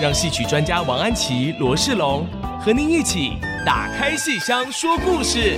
让戏曲专家王安祈、罗世龙和您一起打开戏箱说故事。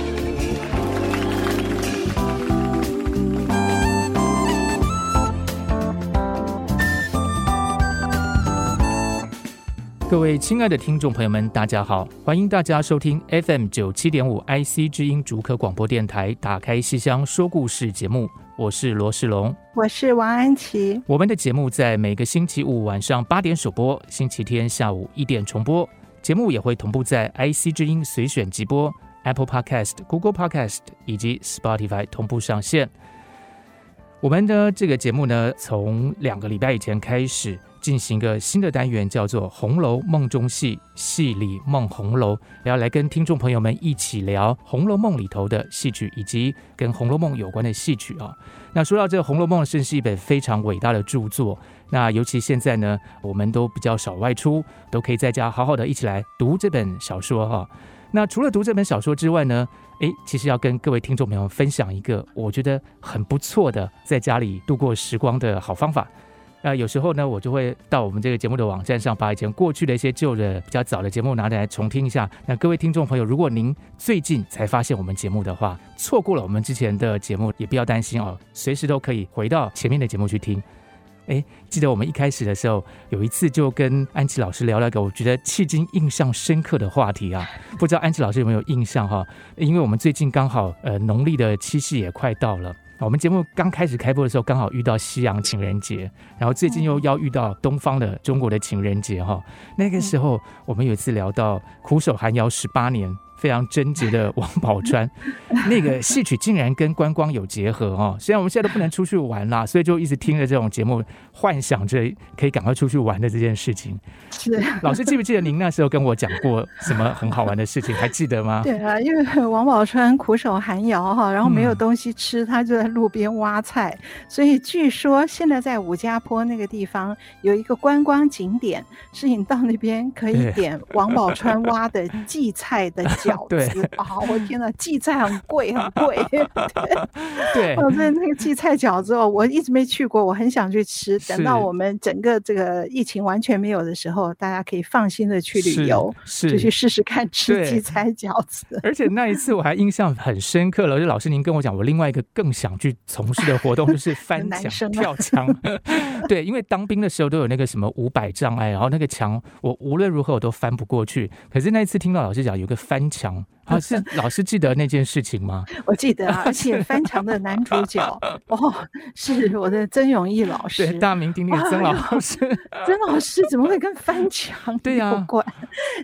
各位亲爱的听众朋友们，大家好，欢迎大家收听 FM 九七点五 IC 之音竹科广播电台《打开戏箱说故事》节目。我是罗世龙，我是王安琪。我们的节目在每个星期五晚上八点首播，星期天下午一点重播。节目也会同步在 IC 之音随选即播、Apple Podcast、Google Podcast 以及 Spotify 同步上线。我们的这个节目呢，从两个礼拜以前开始。进行一个新的单元，叫做《红楼梦中戏》，戏里梦红楼，要来跟听众朋友们一起聊《红楼梦》里头的戏曲，以及跟《红楼梦》有关的戏曲啊。那说到这个《红楼梦》，是是一本非常伟大的著作。那尤其现在呢，我们都比较少外出，都可以在家好好的一起来读这本小说哈。那除了读这本小说之外呢，诶，其实要跟各位听众朋友分享一个我觉得很不错的在家里度过时光的好方法。那有时候呢，我就会到我们这个节目的网站上，把以前过去的一些旧的、比较早的节目拿来重听一下。那各位听众朋友，如果您最近才发现我们节目的话，错过了我们之前的节目，也不要担心哦，随时都可以回到前面的节目去听。哎，记得我们一开始的时候，有一次就跟安琪老师聊了个我觉得迄今印象深刻的话题啊，不知道安琪老师有没有印象哈？因为我们最近刚好呃农历的七夕也快到了。我们节目刚开始开播的时候，刚好遇到西洋情人节，然后最近又要遇到东方的中国的情人节哈。那个时候，我们有一次聊到苦守寒窑十八年。非常贞洁的王宝钏，那个戏曲竟然跟观光有结合哦！虽然我们现在都不能出去玩啦，所以就一直听着这种节目，幻想着可以赶快出去玩的这件事情。是老师记不记得您那时候跟我讲过什么很好玩的事情？还记得吗？对啊，因为王宝钏苦守寒窑哈，然后没有东西吃，他就在路边挖菜。嗯、所以据说现在在武家坡那个地方有一个观光景点，是你到那边可以点王宝钏挖的荠菜的。对啊、哦！我天哪，荠菜很贵，很贵。对，我在那个荠菜饺子哦，我一直没去过，我很想去吃。等到我们整个这个疫情完全没有的时候，大家可以放心的去旅游，是，就去试试看吃荠菜饺子。而且那一次我还印象很深刻了，就老师您跟我讲，我另外一个更想去从事的活动就是翻墙跳墙。对，因为当兵的时候都有那个什么五百障碍，然后那个墙我无论如何我都翻不过去。可是那一次听到老师讲有个翻墙。啊，是老师记得那件事情吗？我记得啊，而且翻墙的男主角 哦，是我的曾永义老师，对，大名鼎鼎的曾老师。曾老师怎么会跟翻墙对呀、啊？有关？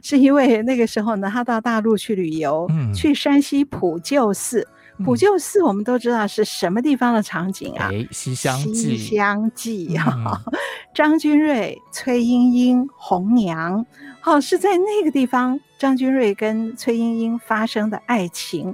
是因为那个时候呢，他到大陆去旅游，嗯、去山西普救寺。普救寺我们都知道是什么地方的场景啊？哎，西厢记。西厢记啊，张君瑞、崔莺莺、红娘，好，是在那个地方，张君瑞跟崔莺莺发生的爱情。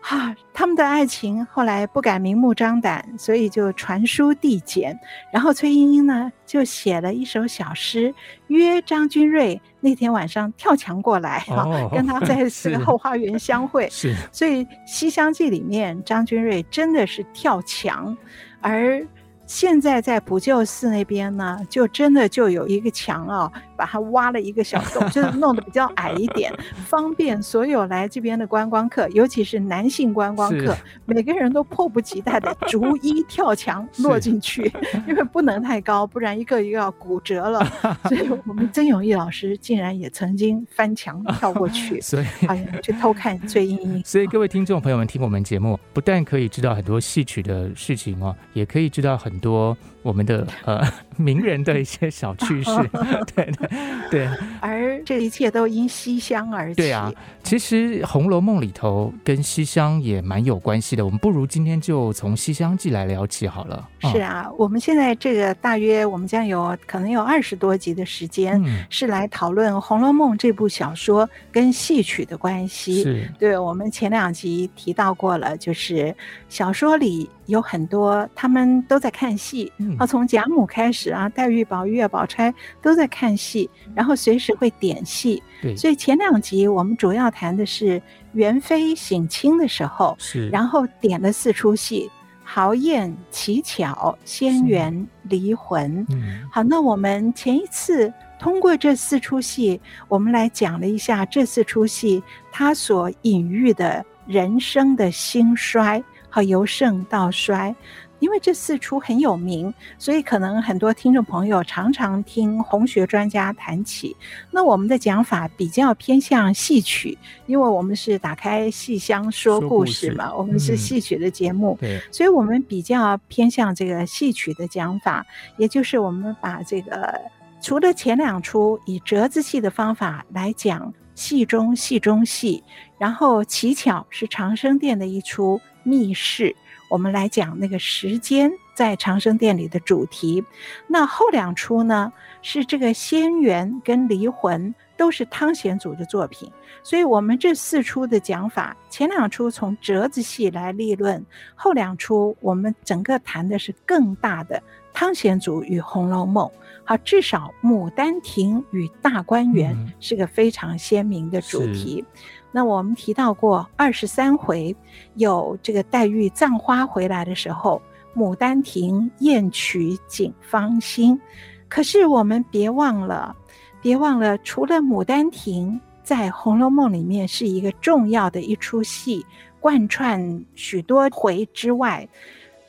哈，他们的爱情后来不敢明目张胆，所以就传书递简。然后崔莺莺呢，就写了一首小诗，约张君瑞那天晚上跳墙过来，哈、哦，跟他在 这个后花园相会。是，所以《西厢记》里面张君瑞真的是跳墙，而。现在在普救寺那边呢，就真的就有一个墙啊，把它挖了一个小洞，就是弄得比较矮一点，方便所有来这边的观光客，尤其是男性观光客，每个人都迫不及待的逐一跳墙落进去，因为不能太高，不然一个一个要骨折了。所以我们曾永义老师竟然也曾经翻墙跳过去，所以哎呀，去偷看崔莺莺。所以各位听众朋友们，听我们节目，不但可以知道很多戏曲的事情哦，也可以知道很。多我们的呃名人的一些小趣事，对对对。而这一切都因西厢而起。对啊，其实《红楼梦》里头跟西厢也蛮有关系的。我们不如今天就从《西厢记》来聊起好了。是啊，我们现在这个大约我们将有可能有二十多集的时间，是来讨论《红楼梦》这部小说跟戏曲的关系。是，对，我们前两集提到过了，就是小说里有很多他们都在看戏。啊，从贾母开始啊，黛玉、宝玉啊、宝钗都在看戏，然后随时会点戏。对，所以前两集我们主要谈的是元妃省亲的时候，是，然后点了四出戏：豪宴、乞巧、仙缘、离魂。嗯，好，那我们前一次通过这四出戏，我们来讲了一下这四出戏它所隐喻的人生的兴衰，和由盛到衰。因为这四出很有名，所以可能很多听众朋友常常听红学专家谈起。那我们的讲法比较偏向戏曲，因为我们是打开戏箱说故事嘛，事我们是戏曲的节目，嗯、所以我们比较偏向这个戏曲的讲法，也就是我们把这个除了前两出以折子戏的方法来讲戏中戏中戏，然后乞巧是长生殿的一出密室。我们来讲那个时间在长生殿里的主题，那后两出呢是这个仙缘跟离魂都是汤显祖的作品，所以我们这四出的讲法，前两出从折子戏来立论，后两出我们整个谈的是更大的汤显祖与《红楼梦》。好，至少《牡丹亭》与大观园是个非常鲜明的主题。嗯那我们提到过二十三回，有这个黛玉葬花回来的时候，牡丹亭宴曲锦芳心。可是我们别忘了，别忘了，除了牡丹亭在《红楼梦》里面是一个重要的一出戏，贯穿许多回之外，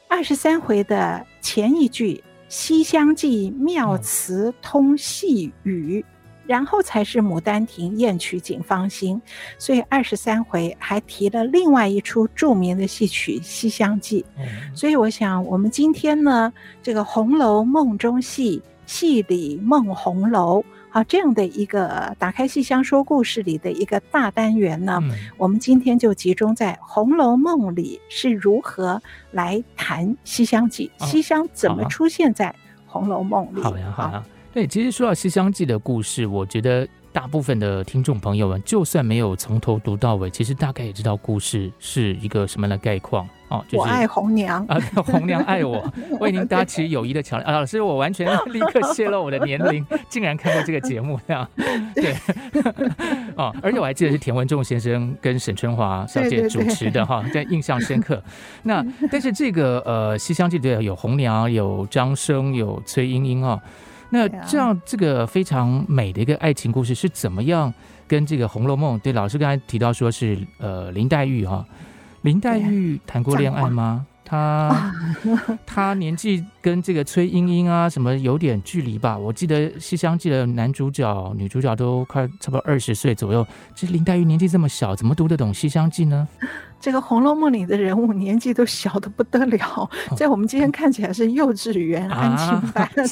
二十三回的前一句《西厢记》妙词通细语。然后才是《牡丹亭》艳曲警芳心，所以二十三回还提了另外一出著名的戏曲《西厢记》。所以我想，我们今天呢，这个《红楼梦》中戏，戏里梦红楼，好，这样的一个打开戏箱说故事里的一个大单元呢，我们今天就集中在《红楼梦》里是如何来谈《西厢记》，西厢怎么出现在《红楼梦》里？好呀，好呀。对，其实说到《西厢记》的故事，我觉得大部分的听众朋友们，就算没有从头读到尾，其实大概也知道故事是一个什么样的概况哦。就是、我爱红娘啊，红娘爱我，为您搭起 友谊的桥梁。啊，老师，我完全立刻泄露我的年龄，竟然看过这个节目这样。对，哦，而且我还记得是田文仲先生跟沈春华小姐主持的哈，在印象深刻。那但是这个呃，《西厢记》对有红娘，有张生，有崔莺莺啊。那这样，这个非常美的一个爱情故事是怎么样跟这个《红楼梦》？对，老师刚才提到说是呃林黛玉哈、啊，林黛玉谈过恋爱吗？她 她年纪跟这个崔莺莺啊什么有点距离吧？我记得《西厢记》的男主角、女主角都快差不多二十岁左右，其实林黛玉年纪这么小，怎么读得懂《西厢记》呢？这个《红楼梦》里的人物年纪都小得不得了，在我们今天看起来是幼稚园、安亲班 的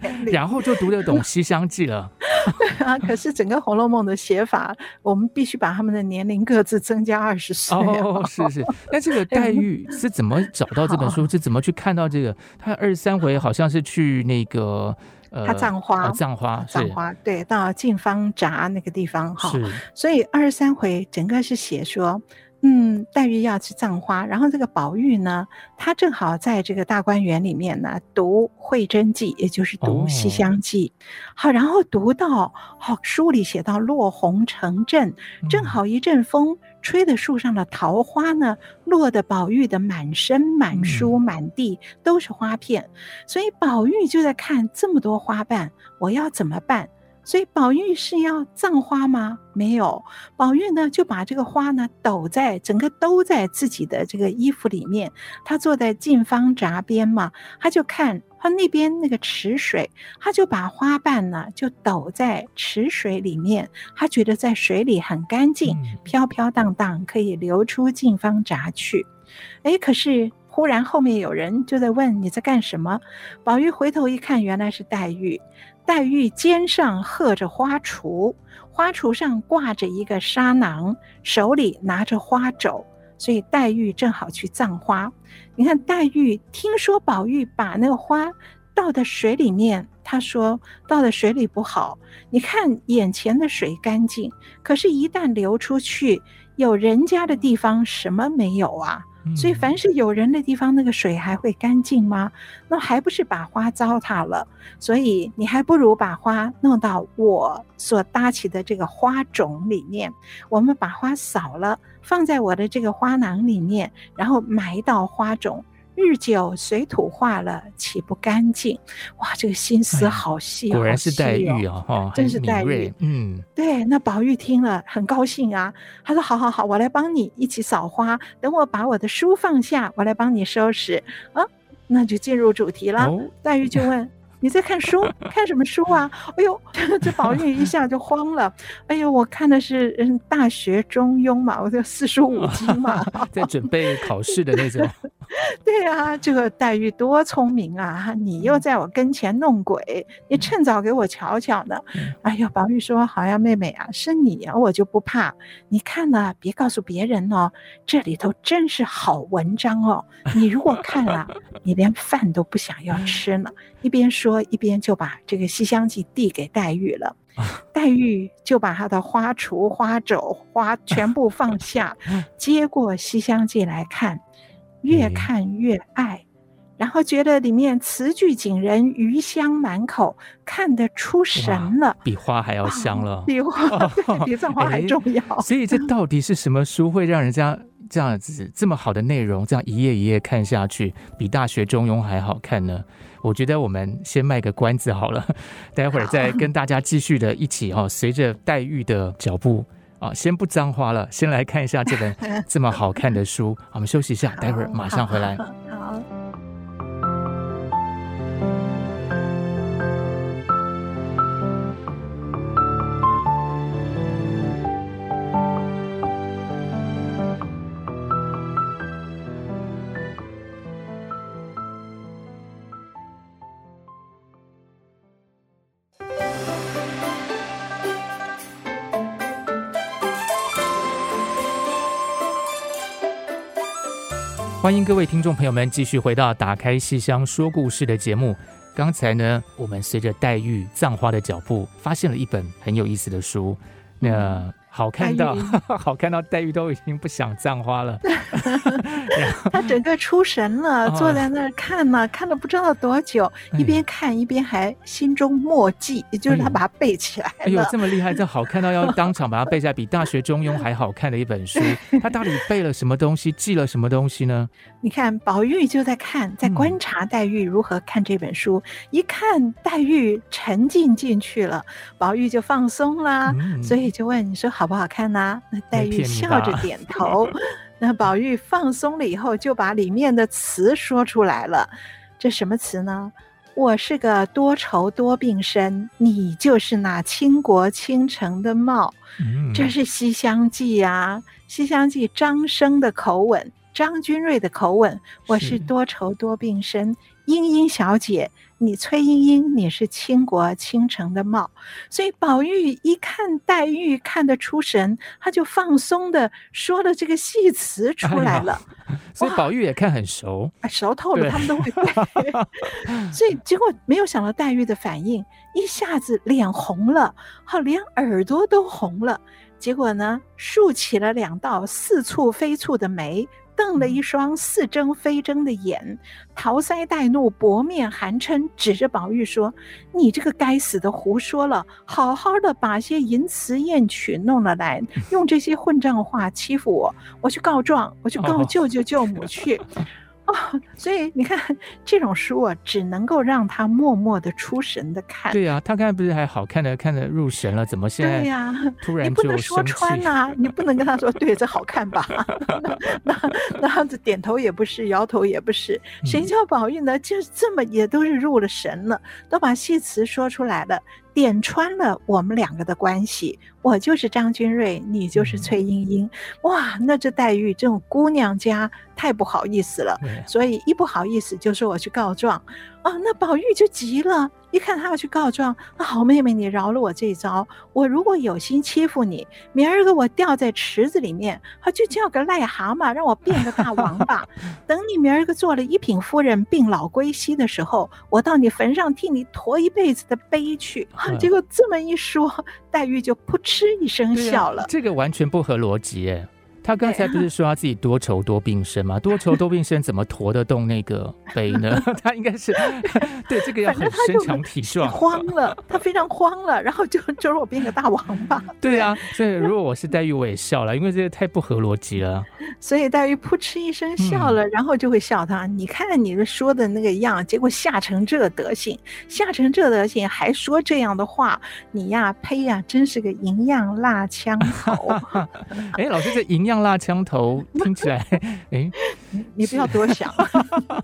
年龄，然后就读得懂《西厢记》了。对 啊，可是整个《红楼梦》的写法，我们必须把他们的年龄各自增加二十岁。哦，是是。那这个黛玉是怎么找到这本书？是怎么去看到这个？他二十三回好像是去那个呃，他葬花，葬花，葬花，对，到净芳闸那个地方哈。是。所以二十三回整个是写说。嗯，黛玉要去葬花，然后这个宝玉呢，他正好在这个大观园里面呢读《会真记》，也就是读《西厢记》哦。好，然后读到好书里写到落红成阵，正好一阵风吹的树上的桃花呢，落的宝玉的满身满书满地都是花片，所以宝玉就在看这么多花瓣，我要怎么办？所以宝玉是要葬花吗？没有，宝玉呢就把这个花呢抖在整个兜在自己的这个衣服里面。他坐在近方闸边嘛，他就看他那边那个池水，他就把花瓣呢就抖在池水里面。他觉得在水里很干净，飘飘荡荡，可以流出近方闸去。哎，可是忽然后面有人就在问你在干什么。宝玉回头一看，原来是黛玉。黛玉肩上贺着花锄，花锄上挂着一个纱囊，手里拿着花帚，所以黛玉正好去葬花。你看，黛玉听说宝玉把那个花倒在水里面，她说倒在水里不好。你看眼前的水干净，可是，一旦流出去，有人家的地方什么没有啊？所以，凡是有人的地方，那个水还会干净吗？那还不是把花糟蹋了？所以，你还不如把花弄到我所搭起的这个花种里面。我们把花扫了，放在我的这个花囊里面，然后埋到花种。日久水土化了，岂不干净？哇，这个心思好细，哦，果然是黛玉啊，哦，真是黛玉。嗯，对。那宝玉听了很高兴啊，他说：“好好好，我来帮你一起扫花。等我把我的书放下，我来帮你收拾。”啊，那就进入主题了。哦，黛玉就问。你在看书？看什么书啊？哎呦，这宝玉一下就慌了。哎呦，我看的是嗯《大学中庸》嘛，我就四书五经嘛，在准备考试的那种。对啊，这个黛玉多聪明啊！你又在我跟前弄鬼，你趁早给我瞧瞧呢。哎呦，宝玉说：“好呀，妹妹啊，是你啊，我就不怕。你看呢，别告诉别人哦。这里头真是好文章哦。你如果看了，你连饭都不想要吃呢。”一边说一边就把这个《西厢记》递给黛玉了，黛玉就把她的花锄、花帚、花 全部放下，接过《西厢记》来看，越看越爱，然后觉得里面词句景人，余香满口，看得出神了，比花还要香了，比花比葬花 还重要。所以这到底是什么书会让人家这样子这么好的内容，这样一页一页看下去，比《大学中庸》还好看呢？我觉得我们先卖个关子好了，待会儿再跟大家继续的一起哈，随着黛玉的脚步啊，先不脏花了，先来看一下这本这么好看的书。我们休息一下，待会儿马上回来。欢迎各位听众朋友们继续回到《打开戏箱说故事》的节目。刚才呢，我们随着黛玉葬花的脚步，发现了一本很有意思的书。那好看到，好看到黛玉都已经不想葬花了，他整个出神了，坐在那儿看呢，看了不知道多久，一边看一边还心中默记，也就是他把它背起来了。哎呦，这么厉害，这好看到要当场把它背下来，比《大学中庸》还好看的一本书。他到底背了什么东西，记了什么东西呢？你看，宝玉就在看，在观察黛玉如何看这本书。一看黛玉沉浸进去了，宝玉就放松了，所以就问你说。好不好看呢、啊？那黛玉笑着点头。那宝玉放松了以后，就把里面的词说出来了。这什么词呢？我是个多愁多病身，你就是那倾国倾城的貌。嗯、这是《西厢记》呀，《西厢记》张生的口吻，张君瑞的口吻。我是多愁多病身，莺莺小姐。你崔莺莺，你是倾国倾城的貌，所以宝玉一看黛玉看得出神，他就放松的说了这个戏词出来了。哎、所以宝玉也看很熟，熟透了，他们都会背。所以结果没有想到黛玉的反应，一下子脸红了，好，连耳朵都红了。结果呢，竖起了两道似蹙非蹙的眉。瞪了一双似睁非睁的眼，桃腮带怒，薄面含嗔，指着宝玉说：“你这个该死的，胡说了！好好的把些淫词艳曲弄了来，用这些混账话欺负我，我去告状，我去告舅舅舅母去。” 哦，所以你看这种书啊，只能够让他默默的出神的看。对呀、啊，他刚才不是还好看的看的入神了？怎么现在对呀？突然就你不能说穿呐、啊，你不能跟他说对，这好看吧？那那那样子点头也不是，摇头也不是。谁叫宝玉呢？就这么也都是入了神了，都把戏词说出来了。点穿了我们两个的关系，我就是张君瑞，你就是崔莺莺。哇，那这黛玉这种姑娘家太不好意思了，所以一不好意思就说我去告状。啊，那宝玉就急了。一看他要去告状，那好妹妹，你饶了我这一招。我如果有心欺负你，明儿个我掉在池子里面，啊就叫个癞蛤蟆，让我变个大王八。等你明儿个做了一品夫人，病老归西的时候，我到你坟上替你驮一辈子的碑去。啊，结果这么一说，黛玉就扑哧一声笑了。这个完全不合逻辑哎。他刚才不是说他自己多愁多病身吗？多愁多病身怎么驮得动那个 碑呢？他应该是 对这个要很身强体壮。慌了，他非常慌了，然后就就说我变个大王八。对啊，所以如果我是黛玉，我也笑了，因为这个太不合逻辑了。所以黛玉扑哧一声笑了，然后就会笑他。你看你说的那个样，结果吓成这德行，吓成这德行还说这样的话，你呀呸呀，真是个银样蜡枪头。哎，老师这银样。像蜡枪头听起来，哎、欸，你不要多想，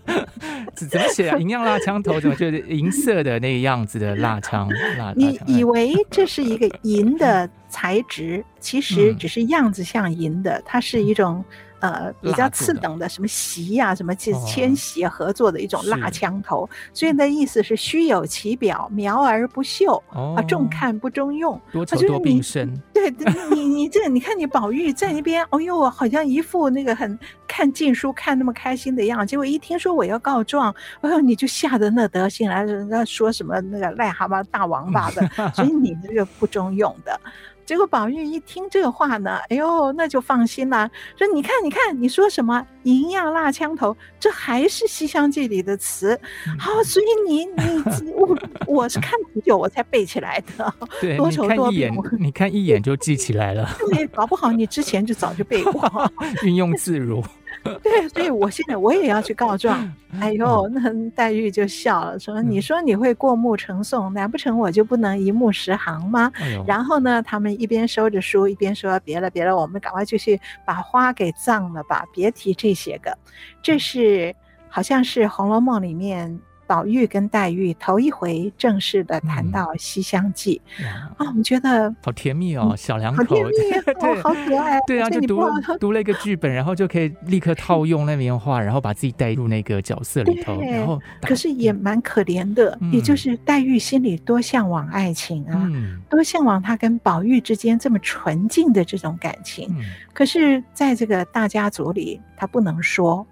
怎么写啊？银样蜡枪头怎么就是银色的那个样子的蜡枪？蜡你以为这是一个银的材质，其实只是样子像银的，它是一种。呃，比较次等的什么席呀、啊，什么千千锡合作的一种蜡枪头，哦、所以那意思是虚有其表，苗而不秀，哦、啊，重看不中用，多愁多病身。对，你 你这你看你宝玉在那边，哎呦，好像一副那个很看禁书看那么开心的样子，结果一听说我要告状，哎呦，你就吓得那德行来，人家说什么那个癞蛤蟆大王八的，所以你这个不中用的。结果宝玉一听这话呢，哎呦，那就放心了。说你看，你看，你说什么银样蜡枪头，这还是《西厢记》里的词。好、所以你你我我是看很久我才背起来的。对，多愁多病，你看一眼，你看一眼就记起来了。对，搞不好你之前就早就背过，运用自如。对，所以我现在我也要去告状。哎呦，那黛玉就笑了，说：“你说你会过目成诵，难不成我就不能一目十行吗？”然后呢，他们一边收着书，一边说：“别了，别了，我们赶快就去把花给葬了吧，别提这些个。”这是好像是《红楼梦》里面。宝玉跟黛玉头一回正式的谈到《西厢记》啊，我们觉得好甜蜜哦，小两口，好甜蜜，哦，好可爱。对啊，就读读了一个剧本，然后就可以立刻套 用那边话，然后把自己带入那个角色里头。然后，可是也蛮可怜的，也就是黛玉心里多向往爱情啊，多向往她跟宝玉之间这么纯净的这种感情。可是，在这个大家族里，她不能说。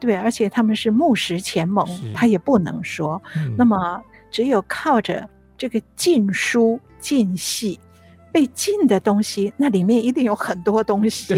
对，而且他们是木石前盟，他也不能说。嗯、那么，只有靠着这个禁书禁戏，被禁的东西，那里面一定有很多东西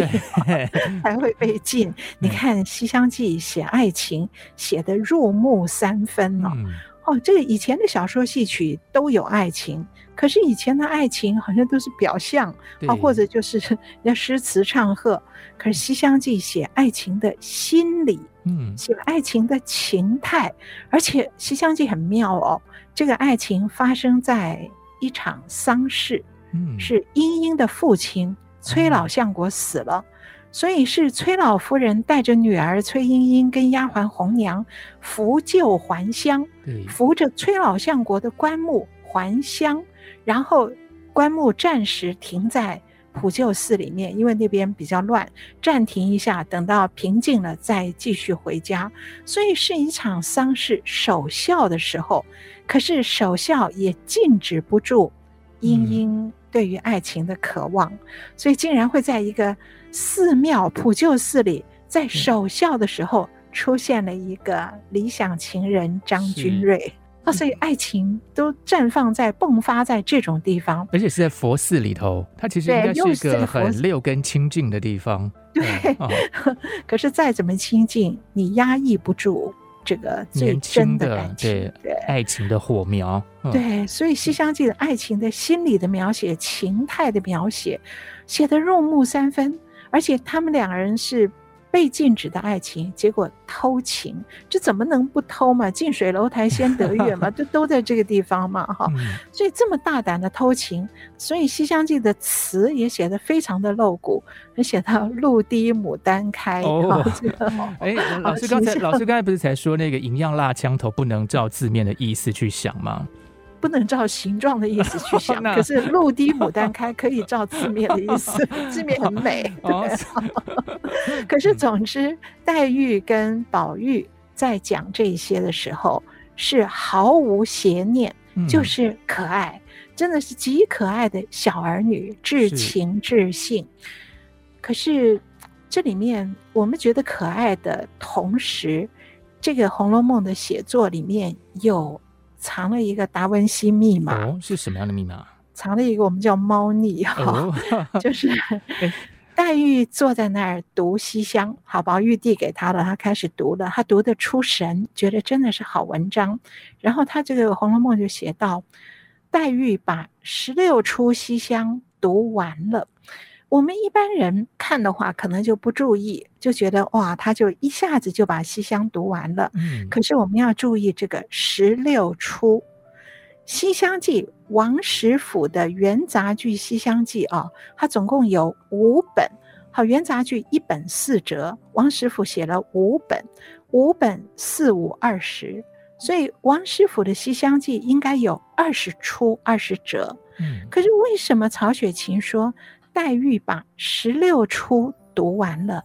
才会被禁。嗯、你看《西厢记》写爱情写的入木三分哦。嗯、哦，这个以前的小说戏曲都有爱情。可是以前的爱情好像都是表象啊，或者就是 要诗词唱和。可是《西厢记》写爱情的心理，嗯，写爱情的情态，而且《西厢记》很妙哦。这个爱情发生在一场丧事，嗯，是莺莺的父亲崔老相国死了，所以是崔老夫人带着女儿崔莺莺跟丫鬟红娘扶柩还乡，扶着崔老相国的棺木还乡。然后棺木暂时停在普救寺里面，因为那边比较乱，暂停一下，等到平静了再继续回家。所以是一场丧事，守孝的时候，可是守孝也禁止不住莺莺对于爱情的渴望，嗯、所以竟然会在一个寺庙普救寺里，在守孝的时候出现了一个理想情人张君瑞。啊，所以爱情都绽放在、迸发在这种地方，而且是在佛寺里头，它其实应该是一个很六根清净的地方。对，哦、可是再怎么清净，你压抑不住这个最真的感情，对，对爱情的火苗。嗯、对，所以《西厢记》的爱情的心理的描写、情态的描写，写得入木三分，而且他们两个人是。被禁止的爱情，结果偷情，这怎么能不偷嘛？近水楼台先得月嘛，都都在这个地方嘛，哈。所以这么大胆的偷情，所以《西厢记》的词也写得非常的露骨，写到露滴牡丹开。哦，哎，老师刚才老师刚才不是才说那个银样蜡枪头不能照字面的意思去想吗？不能照形状的意思去想，可是陆地牡丹开可以照字面的意思，字面很美。对，可是总之，黛玉跟宝玉在讲这些的时候是毫无邪念，就是可爱，真的是极可爱的小儿女，至情至性。可是这里面我们觉得可爱的同时，这个《红楼梦》的写作里面有。藏了一个达文西密码。哦，是什么样的密码？藏了一个我们叫猫腻哈，哦、就是黛玉坐在那儿读西厢，好，宝玉递给他了，他开始读了，他读得出神，觉得真的是好文章。然后他这个《红楼梦》就写到，黛玉把十六出西厢读完了。我们一般人看的话，可能就不注意，就觉得哇，他就一下子就把西厢读完了。嗯，可是我们要注意这个十六出《西厢记》，王实甫的元杂剧《西厢记》啊，它总共有五本。好，元杂剧一本四折，王实甫写了五本，五本四五二十，所以王实甫的《西厢记》应该有二十出二十折。嗯，可是为什么曹雪芹说？黛玉把十六出读完了，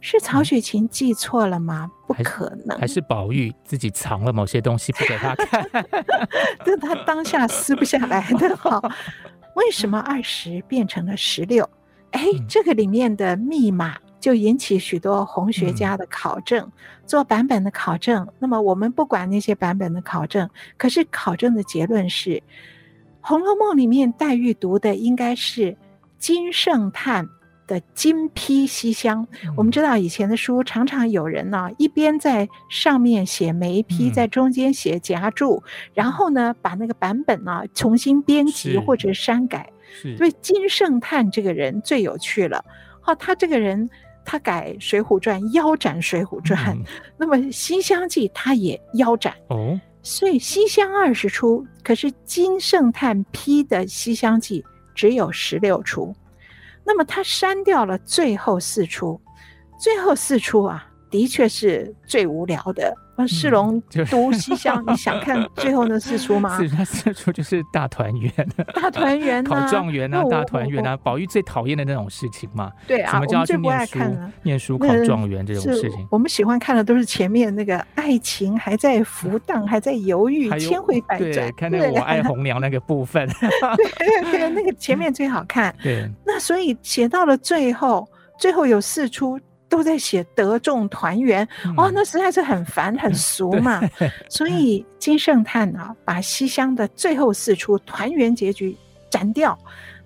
是曹雪芹记错了吗？不可能，还是宝玉自己藏了某些东西不给他看，这他当下撕不下来的哈。为什么二十变成了十六？哎，这个里面的密码就引起许多红学家的考证，嗯、做版本的考证。那么我们不管那些版本的考证，可是考证的结论是，《红楼梦》里面黛玉读的应该是。金圣叹的金批西厢，我们知道以前的书常常有人呢，一边在上面写眉批，在中间写夹注，然后呢把那个版本呢重新编辑或者删改。所以金圣叹这个人最有趣了。好，他这个人他改《水浒传》，腰斩《水浒传》，那么《西厢记》他也腰斩。哦，所以西厢二十出，可是金圣叹批的《西厢记》。只有十六出，那么他删掉了最后四出，最后四出啊，的确是最无聊的。世龙读西厢，你想看 最后那四出吗？是，那四出就是大团圆，大团圆，考状元啊，大团圆啊，宝玉最讨厌的那种事情嘛。对啊，什么叫最不爱看了？念书考状元这种事情，我们喜欢看的都是前面那个爱情还在浮荡，还在犹豫，千回百转。看那个我爱红娘那个部分，对对，那个前面最好看。对，那所以写到了最后，最后有四出。都在写得众团圆，哇、哦，那实在是很烦很 俗嘛。所以金圣叹啊，把西厢的最后四出团圆结局斩掉，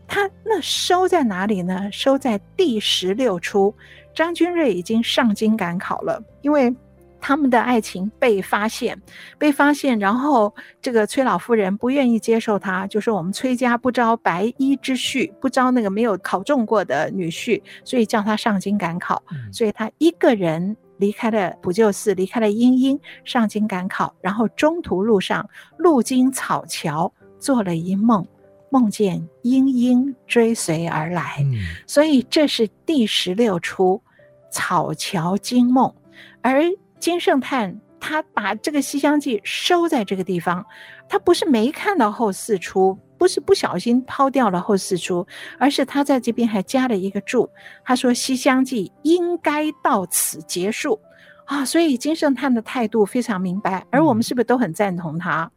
他那收在哪里呢？收在第十六出。张君瑞已经上京赶考了，因为。他们的爱情被发现，被发现，然后这个崔老夫人不愿意接受他，就说我们崔家不招白衣之婿，不招那个没有考中过的女婿，所以叫他上京赶考。嗯、所以他一个人离开了普救寺，离开了英英，上京赶考，然后中途路上路经草桥，做了一梦，梦见莺莺追随而来。嗯、所以这是第十六出草桥惊梦，而。金圣叹他把这个《西厢记》收在这个地方，他不是没看到后四出，不是不小心抛掉了后四出，而是他在这边还加了一个注，他说《西厢记》应该到此结束啊，所以金圣叹的态度非常明白，而我们是不是都很赞同他？嗯、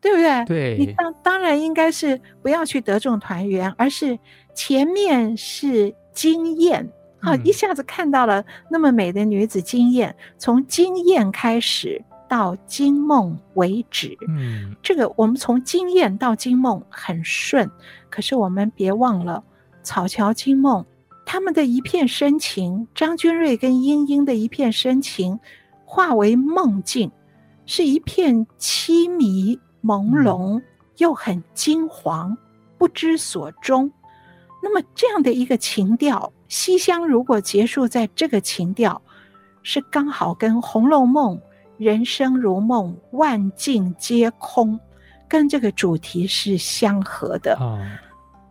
对不对？对，你当当然应该是不要去得众团圆，而是前面是惊艳。好，一下子看到了那么美的女子惊艳，从惊艳开始到惊梦为止。嗯，这个我们从惊艳到惊梦很顺，可是我们别忘了草桥惊梦，他们的一片深情，张君瑞跟莺莺的一片深情，化为梦境，是一片凄迷朦胧，又很金黄，不知所终。那么这样的一个情调，西厢如果结束在这个情调，是刚好跟《红楼梦》“人生如梦，万境皆空”跟这个主题是相合的。哦、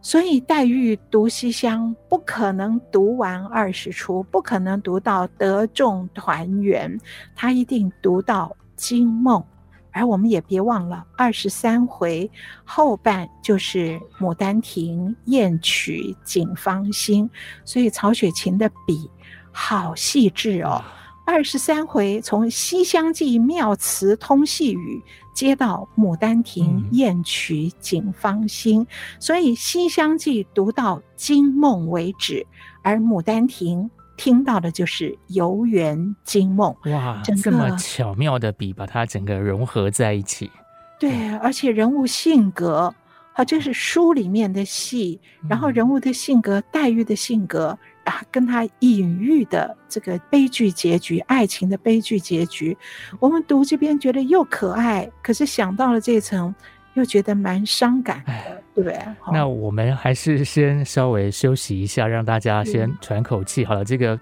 所以黛玉读西厢不可能读完二十出，不可能读到得众团圆，她一定读到惊梦。而我们也别忘了，二十三回后半就是《牡丹亭》燕曲景芳心，所以曹雪芹的笔好细致哦。二十三回从《西厢记》妙词通细语接到《牡丹亭》燕曲景芳心，所以《西厢记》读到惊梦为止，而《牡丹亭》。听到的就是游园惊梦，哇，这么巧妙的笔把它整个融合在一起。对，而且人物性格，好，这是书里面的戏，然后人物的性格，黛玉的性格啊，跟他隐喻的这个悲剧结局，爱情的悲剧结局，我们读这边觉得又可爱，可是想到了这层。又觉得蛮伤感的，对？那我们还是先稍微休息一下，让大家先喘口气。好了，这个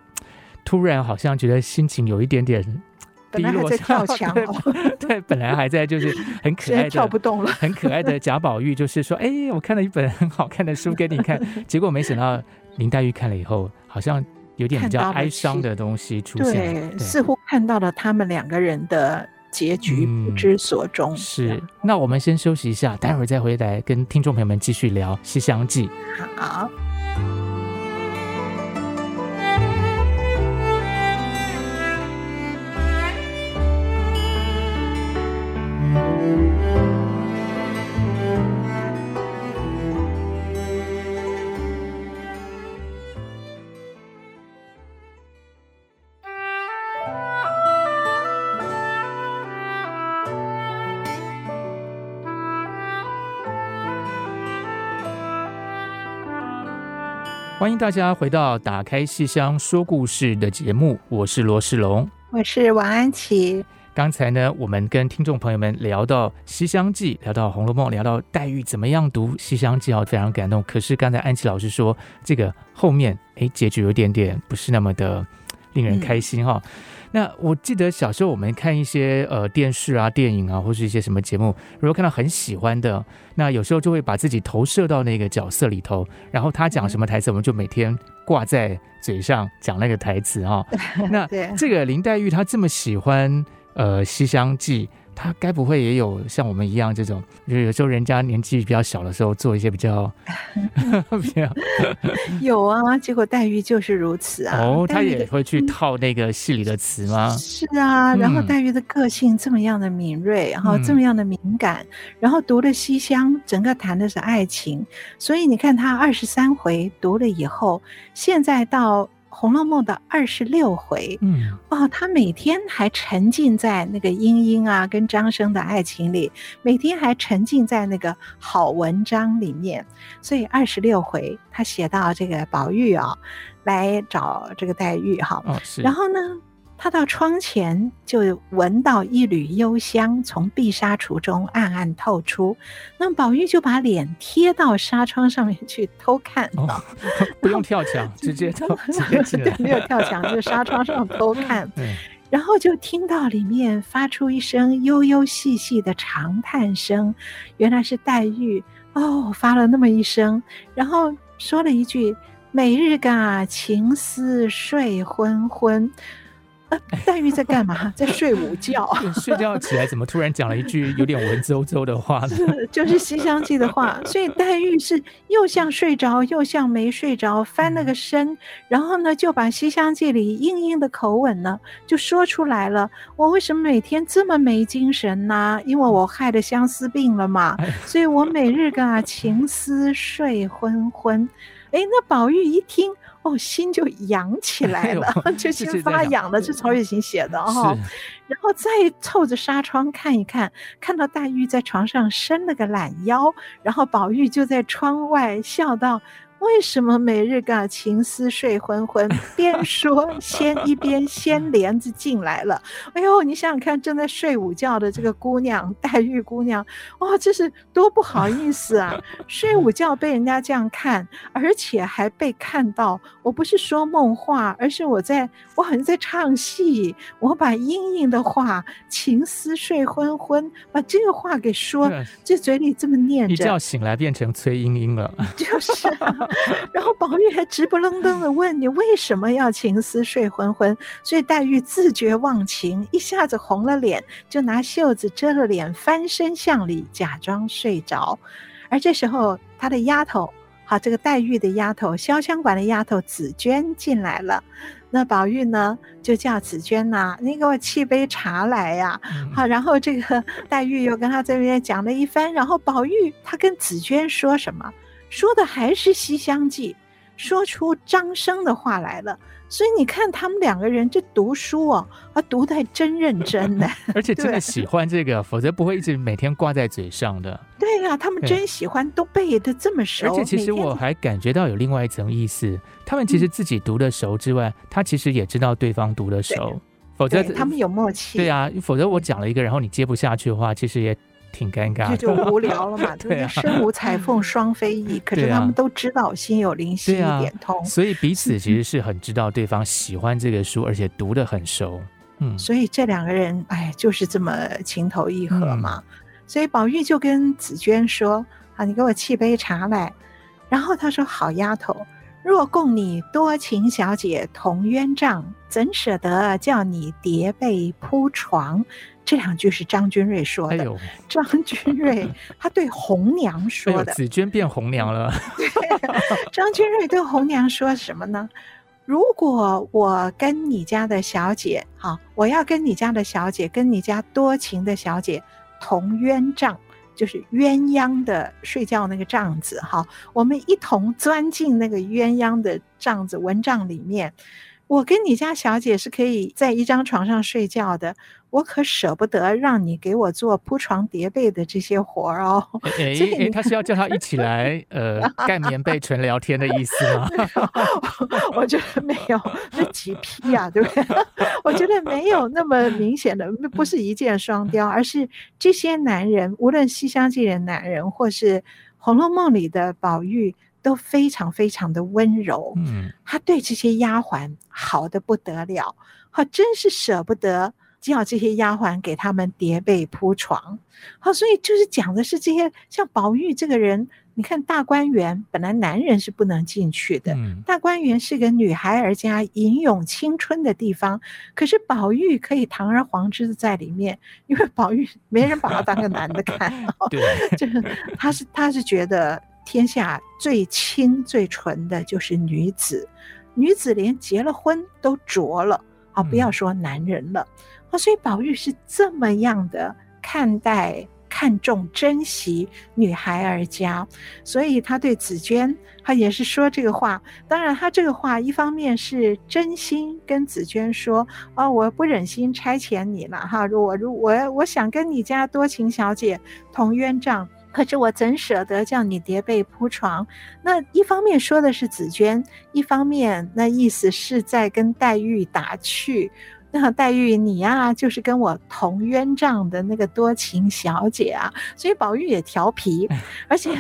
突然好像觉得心情有一点点低落，跳 墙，对，对，本来还在就是很可爱的跳不动了，很可爱的贾宝玉，就是说，哎，我看了一本很好看的书给你看，结果没想到林黛玉看了以后，好像有点比较哀伤的东西出现，似乎看到了他们两个人的。结局不知所终。嗯，是。那我们先休息一下，待会儿再回来跟听众朋友们继续聊《西厢记》。好。欢迎大家回到《打开戏箱说故事》的节目，我是罗世龙，我是王安琪。刚才呢，我们跟听众朋友们聊到《西厢记》，聊到《红楼梦》，聊到黛玉怎么样读《西厢记》，啊，非常感动。可是刚才安琪老师说，这个后面哎，结局有点点不是那么的令人开心哈。嗯那我记得小时候我们看一些呃电视啊、电影啊，或是一些什么节目，如果看到很喜欢的，那有时候就会把自己投射到那个角色里头，然后他讲什么台词，我们就每天挂在嘴上讲那个台词哈。那这个林黛玉她这么喜欢呃《西厢记》。他该不会也有像我们一样这种，就是有时候人家年纪比较小的时候做一些比较，比较有啊，结果黛玉就是如此啊。哦，他也会去套那个戏里的词吗？是啊，然后黛玉的个性这么样的敏锐，然后这么样的敏感，然后读了西厢，整个谈的是爱情，所以你看他二十三回读了以后，现在到。《红楼梦》的二十六回，嗯，哦，他每天还沉浸在那个莺莺啊跟张生的爱情里，每天还沉浸在那个好文章里面，所以二十六回他写到这个宝玉啊，来找这个黛玉哈，哦，然后呢，他到窗前就闻到一缕幽香从碧纱橱中暗暗透出，那宝玉就把脸贴到纱窗上面去偷看，哦、不用跳墙，直接偷，对，没有跳墙，就纱窗上偷看，然后就听到里面发出一声悠悠细细的长叹声，原来是黛玉哦，发了那么一声，然后说了一句：“每日个情思睡昏昏。” 黛玉在干嘛？在睡午觉。睡觉起来，怎么突然讲了一句有点文绉绉的话呢？是，就是《西厢记》的话。所以黛玉是又像睡着，又像没睡着，翻了个身，然后呢，就把《西厢记》里硬硬的口吻呢，就说出来了。我为什么每天这么没精神呢？因为我害得相思病了嘛。所以我每日个情思睡昏昏。哎，那宝玉一听。哦，心就痒起来了，哎、就心发痒了。是曹雪芹写的哈，然后再凑着纱窗看一看，看到黛玉在床上伸了个懒腰，然后宝玉就在窗外笑道。为什么每日个情思睡昏昏？边说先一边掀帘子进来了。哎呦，你想想看，正在睡午觉的这个姑娘，黛玉姑娘，哇，这是多不好意思啊！睡午觉被人家这样看，而且还被看到。我不是说梦话，而是我在，我好像在唱戏。我把莺莺的话“情思睡昏昏”，把这个话给说，这嘴里这么念着，一觉醒来变成崔莺莺了。就是、啊。然后宝玉还直不愣登的问你为什么要情思睡昏昏，所以黛玉自觉忘情，一下子红了脸，就拿袖子遮了脸，翻身向里假装睡着。而这时候，他的丫头，好，这个黛玉的丫头，潇湘馆的丫头紫娟进来了。那宝玉呢，就叫紫娟呐、啊，你给我沏杯茶来呀、啊。好，然后这个 黛玉又跟他这边讲了一番，然后宝玉他跟紫娟说什么？说的还是《西厢记》，说出张生的话来了。所以你看他们两个人这读书哦，啊，读的还真认真呢。而且真的喜欢这个，否则不会一直每天挂在嘴上的。对呀、啊，他们真喜欢，都背的这么熟。而且其实我还感觉到有另外一层意思，他们其实自己读的熟之外，嗯、他其实也知道对方读的熟。否则他们有默契。对啊，否则我讲了一个，然后你接不下去的话，其实也。挺尴尬，这 就无聊了嘛。对啊，身无彩凤 双飞翼，可是他们都知道心有灵犀一点通，啊，所以彼此其实是很知道对方喜欢这个书，而且读得很熟。嗯，所以这两个人，哎，就是这么情投意合嘛。嗯、所以宝玉就跟紫娟说：“啊，你给我沏杯茶来。”然后他说：“好丫头，若共你多情小姐同鸳帐，怎舍得叫你叠被铺床？”这两句是张君瑞说的。哎、张君瑞 他对红娘说的。哎、紫鹃变红娘了。张君瑞对红娘说什么呢？如果我跟你家的小姐，好，我要跟你家的小姐，跟你家多情的小姐同鸳帐，就是鸳鸯的睡觉那个帐子，好，我们一同钻进那个鸳鸯的帐子蚊帐里面。我跟你家小姐是可以在一张床上睡觉的，我可舍不得让你给我做铺床叠被的这些活儿哦。哎哎，他是要叫他一起来呃盖棉被纯聊天的意思吗？我觉得没有，那几批啊，对不对？我觉得没有那么明显的，不是一箭双雕，而是这些男人，无论《西厢记》的男人，或是《红楼梦》里的宝玉。都非常非常的温柔，嗯，他对这些丫鬟好的不得了，好，真是舍不得叫这些丫鬟给他们叠被铺床，好，所以就是讲的是这些像宝玉这个人，你看大观园本来男人是不能进去的，嗯，大观园是个女孩儿家吟咏青春的地方，可是宝玉可以堂而皇之的在里面，因为宝玉没人把他当个男的看，对，就是他是他是觉得。天下最清最纯的就是女子，女子连结了婚都浊了啊！不要说男人了啊！所以宝玉是这么样的看待、看重、珍惜女孩儿家，所以他对紫鹃，他也是说这个话。当然，他这个话一方面是真心跟紫鹃说啊，我不忍心差遣你了哈，如果如我我想跟你家多情小姐同鸳帐。可是我怎舍得叫你叠被铺床？那一方面说的是紫娟，一方面那意思是在跟黛玉打趣。那黛玉你呀、啊，就是跟我同冤帐的那个多情小姐啊。所以宝玉也调皮，而且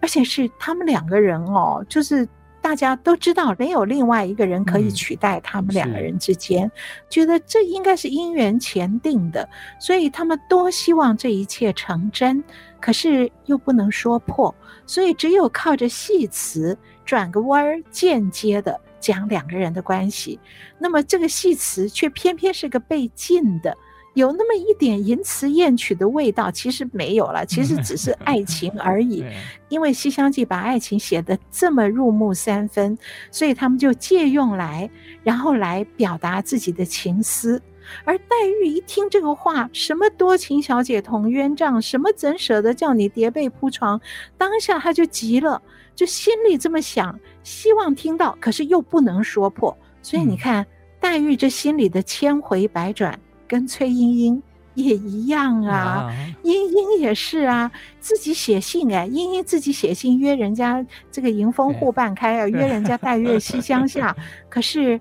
而且是他们两个人哦，就是。大家都知道没有另外一个人可以取代他们两个人之间，嗯、觉得这应该是姻缘前定的，所以他们多希望这一切成真，可是又不能说破，所以只有靠着戏词转个弯儿，间接的讲两个人的关系。那么这个戏词却偏偏是个被禁的。有那么一点淫词艳曲的味道，其实没有了，其实只是 爱情而已。因为《西厢记》把爱情写得这么入木三分，所以他们就借用来，然后来表达自己的情思。而黛玉一听这个话，什么多情小姐同冤帐，什么怎舍得叫你叠被铺床，当下她就急了，就心里这么想，希望听到，可是又不能说破。所以你看，黛玉这心里的千回百转。跟崔莺莺也一样啊，莺莺也是啊，自己写信哎，莺莺自己写信约人家这个迎风户半开啊，约人家 待月西厢下，可是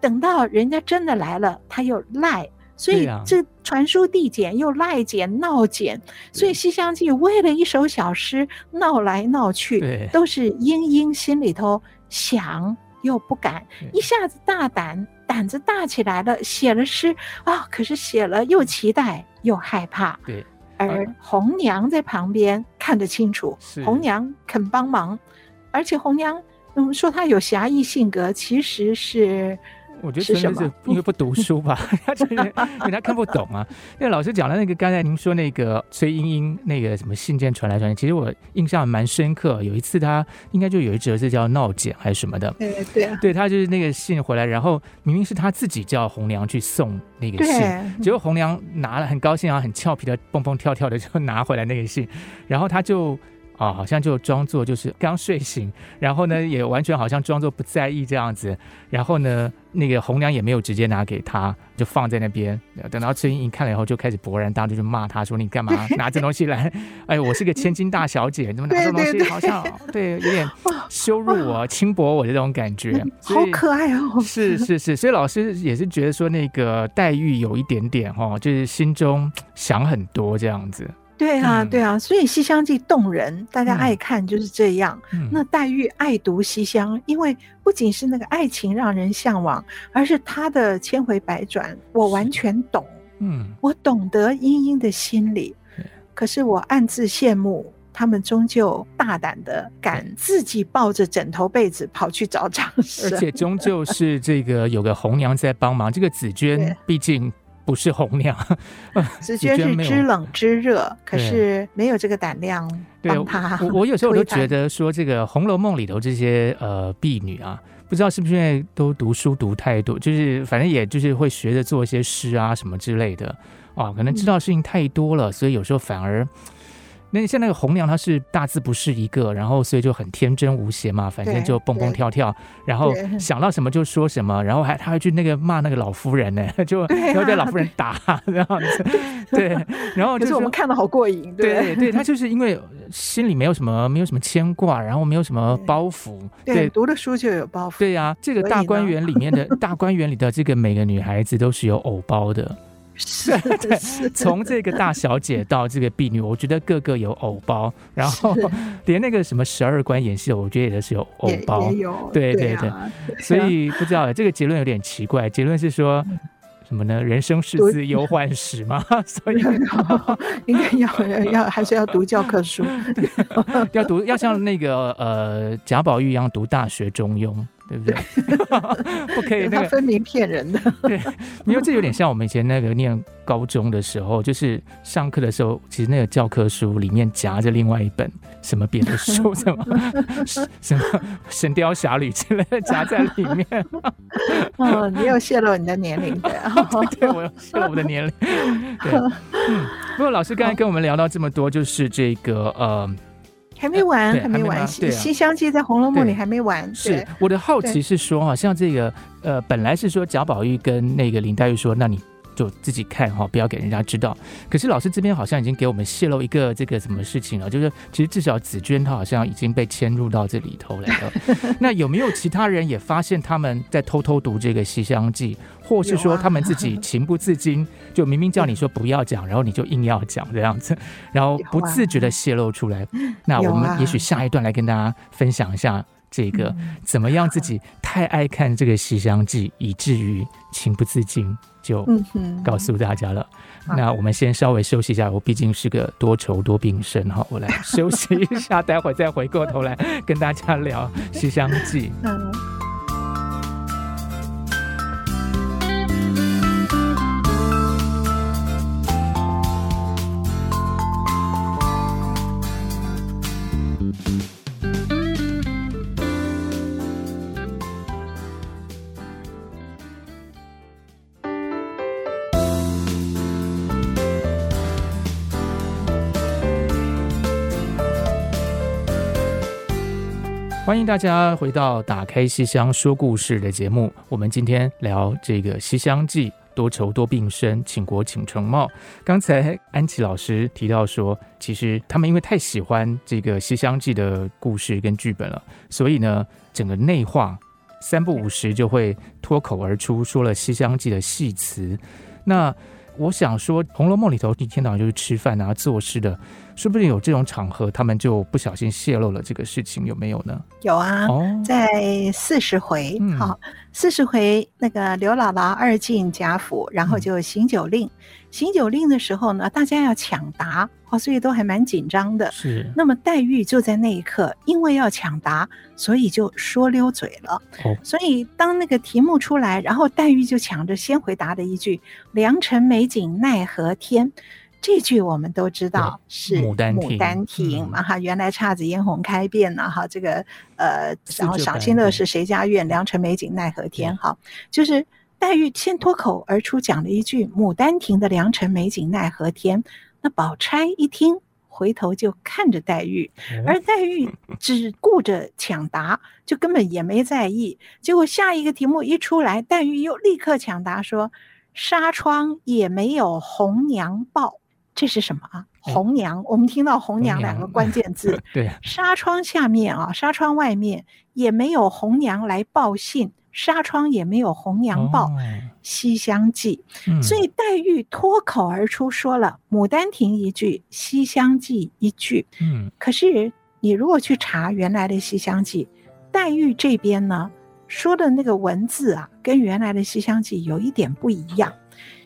等到人家真的来了，他又赖，所以这传书递减又赖减闹减，所以《西厢记》为了一首小诗闹来闹去，都是莺莺心里头想又不敢，一下子大胆。胆子大起来了，写了诗啊、哦！可是写了又期待又害怕。对，而红娘在旁边看得清楚，红娘肯帮忙，而且红娘，嗯，说她有侠义性格，其实是。我觉得真的是因为不读 书吧，他因为他看不懂啊。因为老师讲的那个，刚才您说那个崔莺莺那个什么信件传来传去，其实我印象蛮深刻。有一次他应该就有一折是叫闹简还是什么的，对对啊，对他就是那个信回来，然后明明是他自己叫红娘去送那个信，结果红娘拿了很高兴啊，很俏皮的蹦蹦跳跳的就拿回来那个信，然后他就。啊、哦，好像就装作就是 刚睡醒，然后呢，也完全好像装作不在意这样子，然后呢，那个红娘也没有直接拿给他，就放在那边。等到崔莺莺看了以后，就开始勃然大怒，就骂他说：“你干嘛拿这东西来？哎，我是个千金大小姐，怎么拿这东西？好像对，有点 羞辱我、轻薄我的这种感觉。好可爱哦！是是是，所以老师也是觉得说那个黛玉有一点点哈、哦，就是心中想很多这样子。”对啊，对啊，所以《西厢记》动人，大家爱看就是这样。嗯、那黛玉爱读西厢，因为不仅是那个爱情让人向往，而是她的千回百转，我完全懂。嗯，我懂得莺莺的心理，可是我暗自羡慕他们，终究大胆的敢自己抱着枕头被子跑去找长生，而且终究是这个有个红娘在帮忙。这个紫 娟毕竟。不是红娘，紫娟是知冷知热，可是没有这个胆量帮他。我我有时候我都觉得说，这个《红楼梦》里头这些呃婢女啊，不知道是不是因为都读书读太多，就是反正也就是会学着做一些诗啊什么之类的啊，可能知道事情太多了，所以有时候反而。那像那个红娘，她是大字不识一个，然后所以就很天真无邪嘛，反正就蹦蹦跳跳，然后想到什么就说什么，然后还她还去那个骂那个老夫人呢，就然后被老夫人打这样子，对，然后就是我们看的好过瘾，对。对，对，她就是因为心里没有什么没有什么牵挂，然后没有什么包袱，对，读的书就有包袱，对呀，这个大观园里面的大观园里的这个每个女孩子都是有偶包的。是，是。从这个大小姐到这个婢女，我觉得个个有偶包，然后连那个什么十二关演戏，我觉得也是有偶包，对对对，所以不知道这个结论有点奇怪，结论是说什么呢？人生是自忧患史吗？所以应该要要还是要读教科书，要读要像那个呃贾宝玉一样读大学中庸。对不对？不可以，那个分明骗人的。对，因为这有点像我们以前那个念高中的时候，就是上课的时候，其实那个教科书里面夹着另外一本什么别的书，什么 什么《神雕侠侣》之类的夹在里面。哦，你又泄露你的年龄对对，我又泄露我的年龄。对，嗯。不过老师刚才跟我们聊到这么多，就是这个呃。还没完，还没完。西西厢记在《红楼梦》里还没完。是我的好奇是说，哈，像这个，呃，本来是说贾宝玉跟那个林黛玉说，那你就自己看哈，不要给人家知道。可是老师这边好像已经给我们泄露一个这个什么事情了，就是其实至少紫娟她好像已经被迁入到这里头来了。那有没有其他人也发现他们在偷偷读这个《西厢记》？或是说他们自己情不自禁，就明明叫你说不要讲，然后你就硬要讲这样子，然后不自觉的泄露出来。那我们也许下一段来跟大家分享一下这个怎么样自己太爱看这个《西厢记》，以至于情不自禁就告诉大家了。那我们先稍微休息一下，我毕竟是个多愁多病身哈，我来休息一下，待会再回过头来跟大家聊《西厢记》。欢迎大家回到《打开西厢说故事》的节目。我们今天聊这个《西厢记》，多愁多病身，倾国倾城貌。刚才安琪老师提到说，其实他们因为太喜欢这个《西厢记》的故事跟剧本了，所以呢，整个内化三不五时就会脱口而出，说了《西厢记》的戏词。那我想说，《红楼梦》里头一天到晚就是吃饭啊、做事的。说不定有这种场合，他们就不小心泄露了这个事情，有没有呢？有啊，哦、在四十回，嗯、好，四十回那个刘姥姥二进贾府，然后就行酒令。嗯行酒令的时候呢，大家要抢答哦，所以都还蛮紧张的。是。那么黛玉就在那一刻，因为要抢答，所以就说溜嘴了。哦。所以当那个题目出来，然后黛玉就抢着先回答的一句“良辰美景奈何天”，这句我们都知道是《牡丹亭》。牡丹亭嘛哈，原来姹紫嫣红开遍了哈，这个呃，然后赏心乐事谁家院，良辰美景奈何天哈，就是。黛玉先脱口而出讲了一句《牡丹亭》的“良辰美景奈何天”，那宝钗一听，回头就看着黛玉，而黛玉 只顾着抢答，就根本也没在意。结果下一个题目一出来，黛玉又立刻抢答说：“纱窗也没有红娘报。”这是什么啊？红娘，我们听到“红娘”两个关键字。对，纱窗下面啊，纱窗外面也没有红娘来报信。纱窗也没有红娘报，哦《西厢记》嗯，所以黛玉脱口而出说了《牡丹亭》一句，《西厢记》一句。嗯，可是你如果去查原来的《西厢记》，黛玉这边呢说的那个文字啊，跟原来的《西厢记》有一点不一样。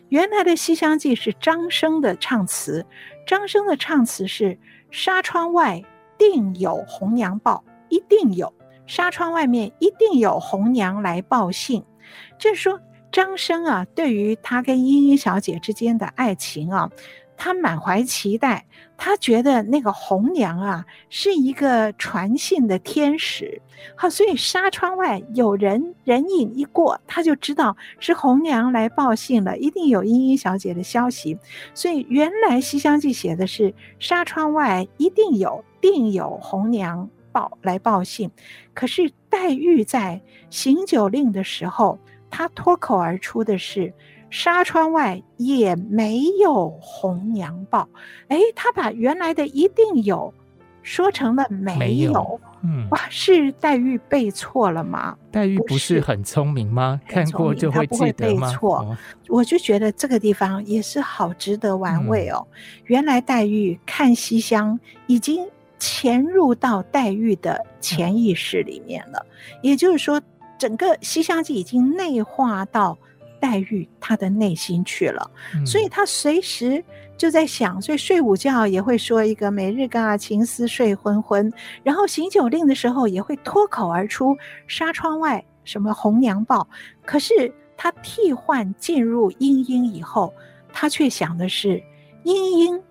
原来的《西厢记》是张生的唱词，张生的唱词是“纱窗外定有红娘报”，一定有。纱窗外面一定有红娘来报信，就是说张生啊，对于他跟莺莺小姐之间的爱情啊，他满怀期待。他觉得那个红娘啊是一个传信的天使，好，所以纱窗外有人人影一过，他就知道是红娘来报信了，一定有莺莺小姐的消息。所以原来《西厢记》写的是纱窗外一定有，定有红娘。报来报信，可是黛玉在行酒令的时候，她脱口而出的是“纱窗外也没有红娘报”。哎，她把原来的“一定有”说成了“没有”没有。嗯，哇，是黛玉背错了吗？黛玉不是很聪明吗？看过就会记得吗？背错，我就觉得这个地方也是好值得玩味哦。嗯、原来黛玉看西厢已经。潜入到黛玉的潜意识里面了，也就是说，整个《西厢记》已经内化到黛玉她的内心去了，所以她随时就在想，所以睡午觉也会说一个“每日㗎情思睡昏昏”，然后行酒令的时候也会脱口而出“纱窗外什么红娘报”，可是她替换进入莺莺以后，她却想的是莺莺。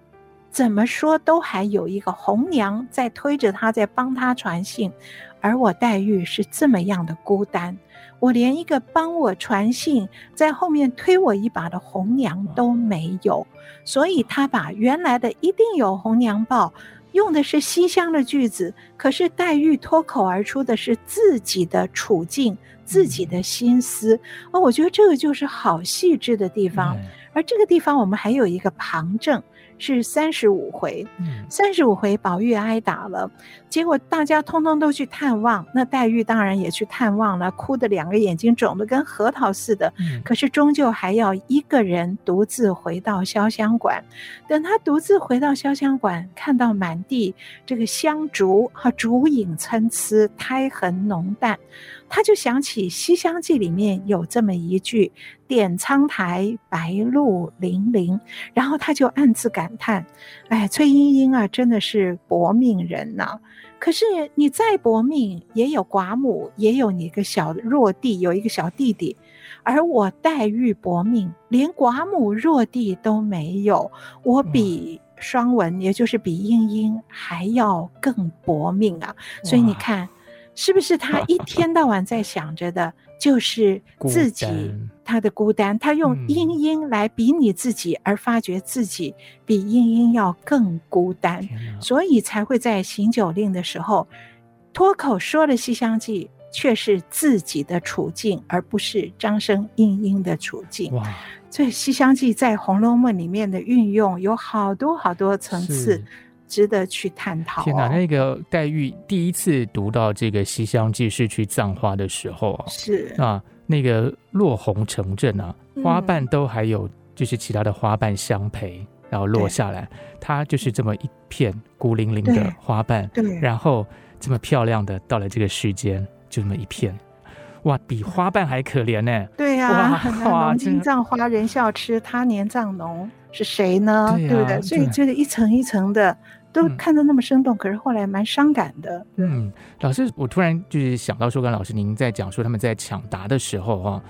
怎么说都还有一个红娘在推着他，在帮他传信，而我黛玉是这么样的孤单，我连一个帮我传信，在后面推我一把的红娘都没有，所以他把原来的一定有红娘报，用的是西厢的句子，可是黛玉脱口而出的是自己的处境，自己的心思，哦，我觉得这个就是好细致的地方，而这个地方我们还有一个旁证。是三十五回，三十五回宝玉挨打了，结果大家通通都去探望，那黛玉当然也去探望了，哭的两个眼睛肿得跟核桃似的。可是终究还要一个人独自回到潇湘馆。等他独自回到潇湘馆，看到满地这个香烛和烛影参差，苔痕浓淡。他就想起《西厢记》里面有这么一句“点苍苔，白露零零”，然后他就暗自感叹：“哎，崔莺莺啊，真的是薄命人呐！可是你再薄命，也有寡母，也有你个小弱弟，有一个小弟弟，而我黛玉薄命，连寡母弱弟都没有，我比双文，也就是比莺莺还要更薄命啊！所以你看。”是不是他一天到晚在想着的，就是自己他的孤单？他用莺莺来比拟自己，而发觉自己比莺莺要更孤单，所以才会在行酒令的时候脱口说了《西厢记》，却是自己的处境，而不是张生莺莺的处境。哇！所以《西厢记》在《红楼梦》里面的运用有好多好多层次。值得去探讨。天哪，那个黛玉第一次读到这个《西厢记》是去葬花的时候啊，是啊，那个落红成阵啊，花瓣都还有就是其他的花瓣相陪，然后落下来，它就是这么一片孤零零的花瓣，对，然后这么漂亮的到了这个世间，就这么一片，哇，比花瓣还可怜呢。对呀、啊，哇，农经葬花人笑痴，他年葬侬是谁呢？对，不对？所以这个一层一层的。都看得那么生动，嗯、可是后来蛮伤感的。嗯，老师，我突然就是想到说，跟老师您在讲说他们在抢答的时候，哈，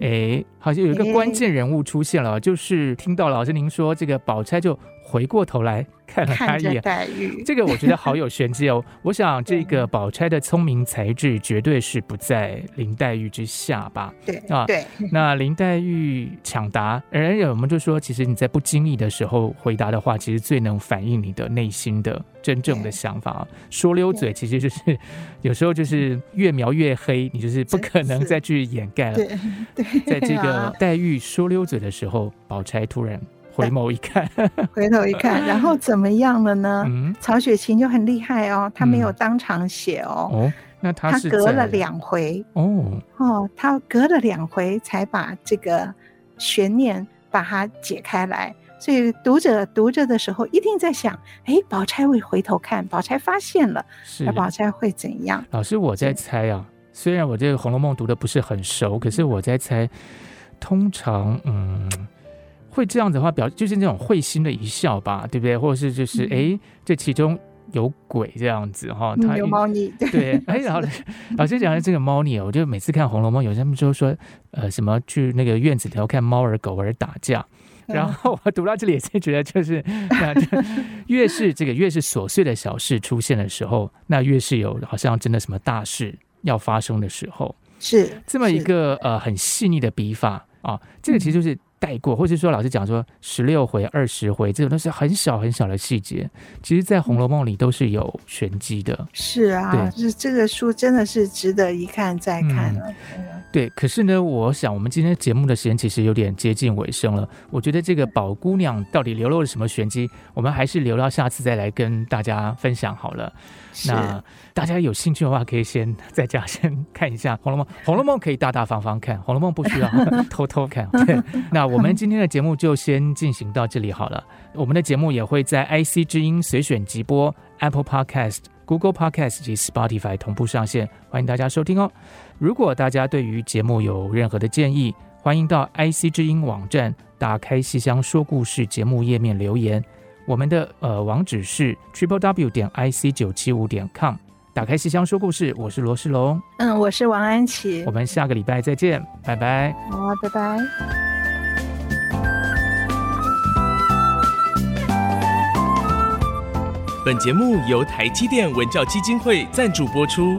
哎，好像有一个关键人物出现了，就是听到老师您说这个宝钗就回过头来。看了他一眼，黛玉，这个我觉得好有玄机哦。我想这个宝钗的聪明才智绝对是不在林黛玉之下吧？对啊，对。那林黛玉抢答，而我们就说，其实你在不经意的时候回答的话，其实最能反映你的内心的真正的想法。说溜嘴，其实就是有时候就是越描越黑，你就是不可能再去掩盖了。对，在这个黛玉说溜嘴的时候，宝钗突然。回眸一看，回头一看，然后怎么样了呢？嗯、曹雪芹就很厉害哦，他没有当场写哦，嗯、哦，那他他隔了两回哦哦，他隔了两回才把这个悬念把它解开来，所以读者读着的时候一定在想，哎，宝钗会回头看，宝钗发现了，那宝钗会怎样？老师，我在猜啊，虽然我这个《红楼梦》读的不是很熟，可是我在猜，通常嗯。会这样子的话，表就是那种会心的一笑吧，对不对？或者是就是哎、嗯，这其中有鬼这样子哈。他有猫腻，对。哎，然后老师讲的这个猫腻，我就每次看《红楼梦》，有些人就说呃什么去那个院子里头看猫儿狗儿打架，然后我读到这里也是觉得就是，那越是这个越是琐碎的小事出现的时候，那越是有好像真的什么大事要发生的时候，是这么一个呃很细腻的笔法啊。这个其实就是。嗯带过，或者说老师讲说十六回、二十回，这种都是很小很小的细节，其实，在《红楼梦》里都是有玄机的。是啊，就是这个书真的是值得一看再看了。嗯、对，可是呢，我想我们今天节目的时间其实有点接近尾声了。我觉得这个宝姑娘到底流露了什么玄机，我们还是留到下次再来跟大家分享好了。那大家有兴趣的话，可以先在家先看一下《红楼梦》。《红楼梦》可以大大方方看，《红楼梦》不需要 偷偷看。对，那我们今天的节目就先进行到这里好了。我们的节目也会在 IC 之音随选即播、Apple Podcast、Google Podcast 及 Spotify 同步上线，欢迎大家收听哦。如果大家对于节目有任何的建议，欢迎到 IC 之音网站打开“戏箱说故事”节目页面留言。我们的呃网址是 triple w 点 i c 九七五点 com。打开戏箱说故事，我是罗世龙，嗯，我是王安琪，我们下个礼拜再见，拜拜。好，拜拜。本节目由台积电文教基金会赞助播出。